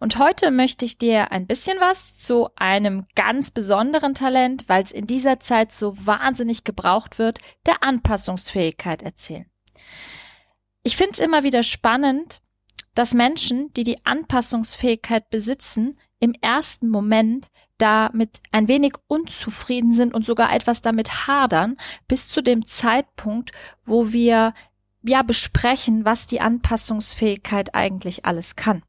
Und heute möchte ich dir ein bisschen was zu einem ganz besonderen Talent, weil es in dieser Zeit so wahnsinnig gebraucht wird, der Anpassungsfähigkeit erzählen. Ich finde es immer wieder spannend, dass Menschen, die die Anpassungsfähigkeit besitzen, im ersten Moment damit ein wenig unzufrieden sind und sogar etwas damit hadern, bis zu dem Zeitpunkt, wo wir ja besprechen, was die Anpassungsfähigkeit eigentlich alles kann.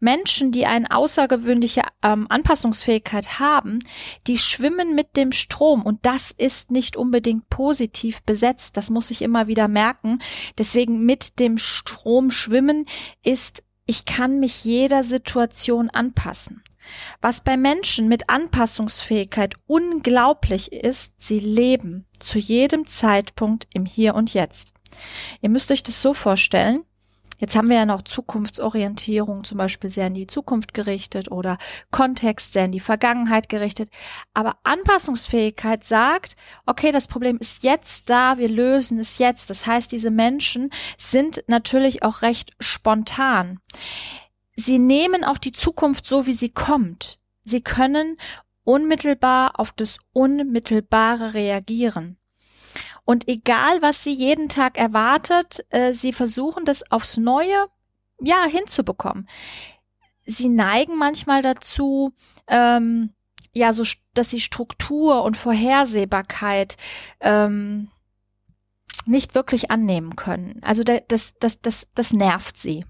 Menschen, die eine außergewöhnliche ähm, Anpassungsfähigkeit haben, die schwimmen mit dem Strom und das ist nicht unbedingt positiv besetzt. Das muss ich immer wieder merken. Deswegen mit dem Strom schwimmen ist, ich kann mich jeder Situation anpassen. Was bei Menschen mit Anpassungsfähigkeit unglaublich ist, sie leben zu jedem Zeitpunkt im Hier und Jetzt. Ihr müsst euch das so vorstellen, Jetzt haben wir ja noch Zukunftsorientierung, zum Beispiel sehr in die Zukunft gerichtet oder Kontext sehr in die Vergangenheit gerichtet. Aber Anpassungsfähigkeit sagt, okay, das Problem ist jetzt da, wir lösen es jetzt. Das heißt, diese Menschen sind natürlich auch recht spontan. Sie nehmen auch die Zukunft so, wie sie kommt. Sie können unmittelbar auf das Unmittelbare reagieren. Und egal, was sie jeden Tag erwartet, äh, sie versuchen das aufs Neue, ja, hinzubekommen. Sie neigen manchmal dazu, ähm, ja, so, dass sie Struktur und Vorhersehbarkeit ähm, nicht wirklich annehmen können. Also das, das, das, das nervt sie.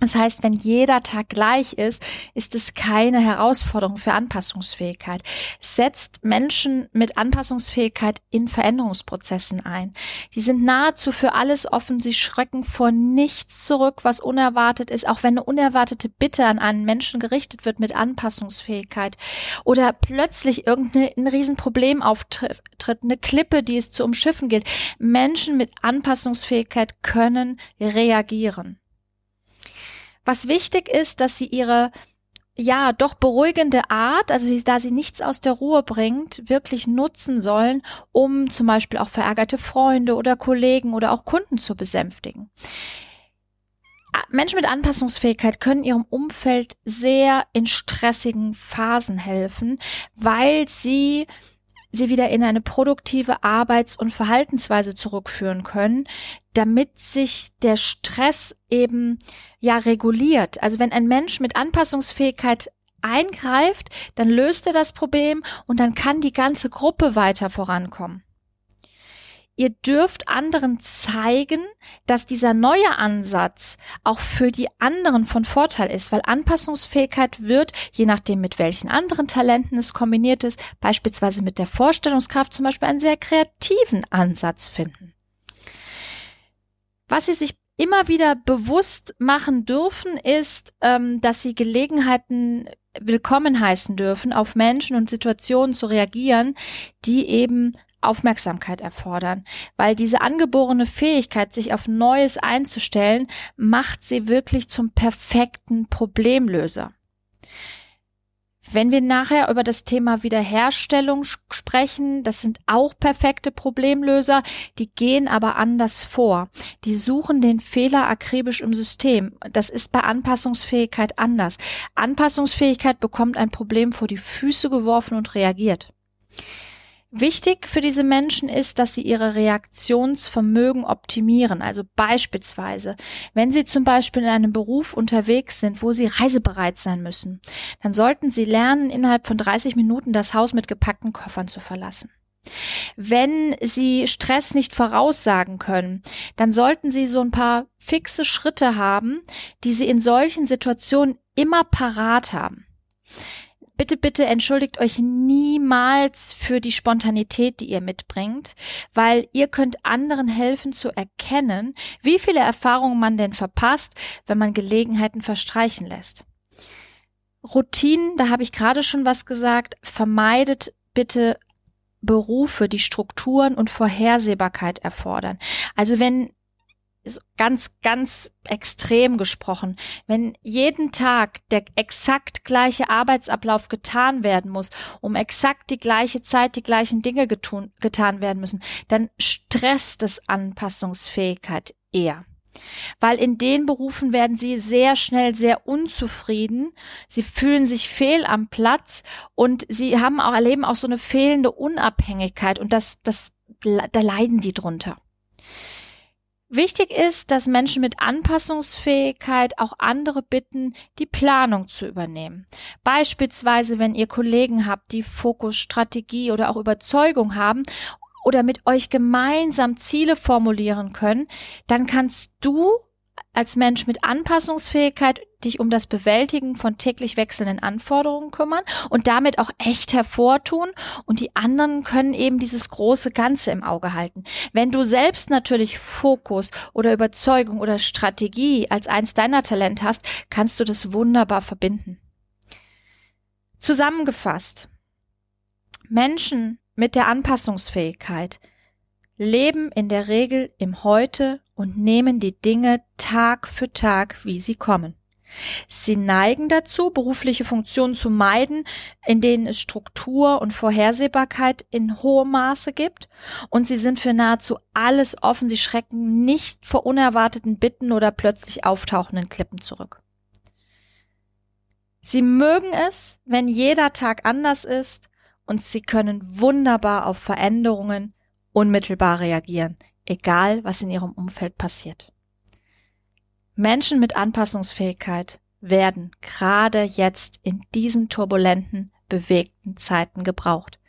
Das heißt, wenn jeder Tag gleich ist, ist es keine Herausforderung für Anpassungsfähigkeit. Setzt Menschen mit Anpassungsfähigkeit in Veränderungsprozessen ein. Die sind nahezu für alles offen. Sie schrecken vor nichts zurück, was unerwartet ist. Auch wenn eine unerwartete Bitte an einen Menschen gerichtet wird mit Anpassungsfähigkeit oder plötzlich irgendein Riesenproblem auftritt, eine Klippe, die es zu umschiffen gilt. Menschen mit Anpassungsfähigkeit können reagieren. Was wichtig ist, dass sie ihre ja, doch beruhigende Art, also da sie nichts aus der Ruhe bringt, wirklich nutzen sollen, um zum Beispiel auch verärgerte Freunde oder Kollegen oder auch Kunden zu besänftigen. Menschen mit Anpassungsfähigkeit können ihrem Umfeld sehr in stressigen Phasen helfen, weil sie sie wieder in eine produktive Arbeits- und Verhaltensweise zurückführen können, damit sich der Stress eben ja reguliert. Also wenn ein Mensch mit Anpassungsfähigkeit eingreift, dann löst er das Problem und dann kann die ganze Gruppe weiter vorankommen. Ihr dürft anderen zeigen, dass dieser neue Ansatz auch für die anderen von Vorteil ist, weil Anpassungsfähigkeit wird, je nachdem mit welchen anderen Talenten es kombiniert ist, beispielsweise mit der Vorstellungskraft zum Beispiel einen sehr kreativen Ansatz finden. Was Sie sich immer wieder bewusst machen dürfen, ist, ähm, dass Sie Gelegenheiten willkommen heißen dürfen, auf Menschen und Situationen zu reagieren, die eben Aufmerksamkeit erfordern, weil diese angeborene Fähigkeit, sich auf Neues einzustellen, macht sie wirklich zum perfekten Problemlöser. Wenn wir nachher über das Thema Wiederherstellung sprechen, das sind auch perfekte Problemlöser, die gehen aber anders vor. Die suchen den Fehler akribisch im System. Das ist bei Anpassungsfähigkeit anders. Anpassungsfähigkeit bekommt ein Problem vor die Füße geworfen und reagiert. Wichtig für diese Menschen ist, dass sie ihre Reaktionsvermögen optimieren. Also beispielsweise, wenn sie zum Beispiel in einem Beruf unterwegs sind, wo sie reisebereit sein müssen, dann sollten sie lernen, innerhalb von 30 Minuten das Haus mit gepackten Koffern zu verlassen. Wenn Sie Stress nicht voraussagen können, dann sollten Sie so ein paar fixe Schritte haben, die Sie in solchen Situationen immer parat haben bitte, bitte entschuldigt euch niemals für die Spontanität, die ihr mitbringt, weil ihr könnt anderen helfen zu erkennen, wie viele Erfahrungen man denn verpasst, wenn man Gelegenheiten verstreichen lässt. Routinen, da habe ich gerade schon was gesagt, vermeidet bitte Berufe, die Strukturen und Vorhersehbarkeit erfordern. Also wenn ganz, ganz extrem gesprochen, wenn jeden Tag der exakt gleiche Arbeitsablauf getan werden muss, um exakt die gleiche Zeit die gleichen Dinge getun, getan werden müssen, dann stresst es Anpassungsfähigkeit eher. Weil in den Berufen werden sie sehr schnell sehr unzufrieden. Sie fühlen sich fehl am Platz und sie haben auch, erleben auch so eine fehlende Unabhängigkeit und das, das, da leiden die drunter. Wichtig ist, dass Menschen mit Anpassungsfähigkeit auch andere bitten, die Planung zu übernehmen. Beispielsweise, wenn ihr Kollegen habt, die Fokus, Strategie oder auch Überzeugung haben oder mit euch gemeinsam Ziele formulieren können, dann kannst du als Mensch mit Anpassungsfähigkeit dich um das Bewältigen von täglich wechselnden Anforderungen kümmern und damit auch echt hervortun und die anderen können eben dieses große Ganze im Auge halten. Wenn du selbst natürlich Fokus oder Überzeugung oder Strategie als eins deiner Talente hast, kannst du das wunderbar verbinden. Zusammengefasst. Menschen mit der Anpassungsfähigkeit leben in der Regel im Heute und nehmen die Dinge Tag für Tag, wie sie kommen. Sie neigen dazu, berufliche Funktionen zu meiden, in denen es Struktur und Vorhersehbarkeit in hohem Maße gibt, und sie sind für nahezu alles offen, sie schrecken nicht vor unerwarteten Bitten oder plötzlich auftauchenden Klippen zurück. Sie mögen es, wenn jeder Tag anders ist, und sie können wunderbar auf Veränderungen unmittelbar reagieren, egal was in ihrem Umfeld passiert. Menschen mit Anpassungsfähigkeit werden gerade jetzt in diesen turbulenten, bewegten Zeiten gebraucht.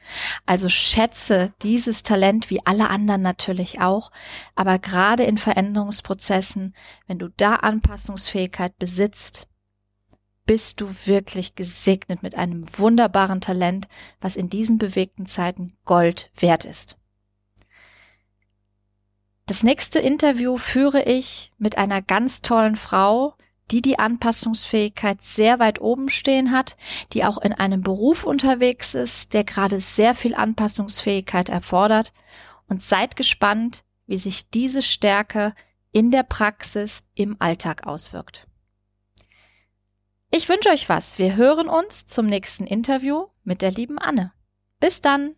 Also schätze dieses Talent wie alle anderen natürlich auch, aber gerade in Veränderungsprozessen, wenn du da Anpassungsfähigkeit besitzt, bist du wirklich gesegnet mit einem wunderbaren Talent, was in diesen bewegten Zeiten Gold wert ist. Das nächste Interview führe ich mit einer ganz tollen Frau, die die Anpassungsfähigkeit sehr weit oben stehen hat, die auch in einem Beruf unterwegs ist, der gerade sehr viel Anpassungsfähigkeit erfordert. Und seid gespannt, wie sich diese Stärke in der Praxis im Alltag auswirkt. Ich wünsche euch was. Wir hören uns zum nächsten Interview mit der lieben Anne. Bis dann!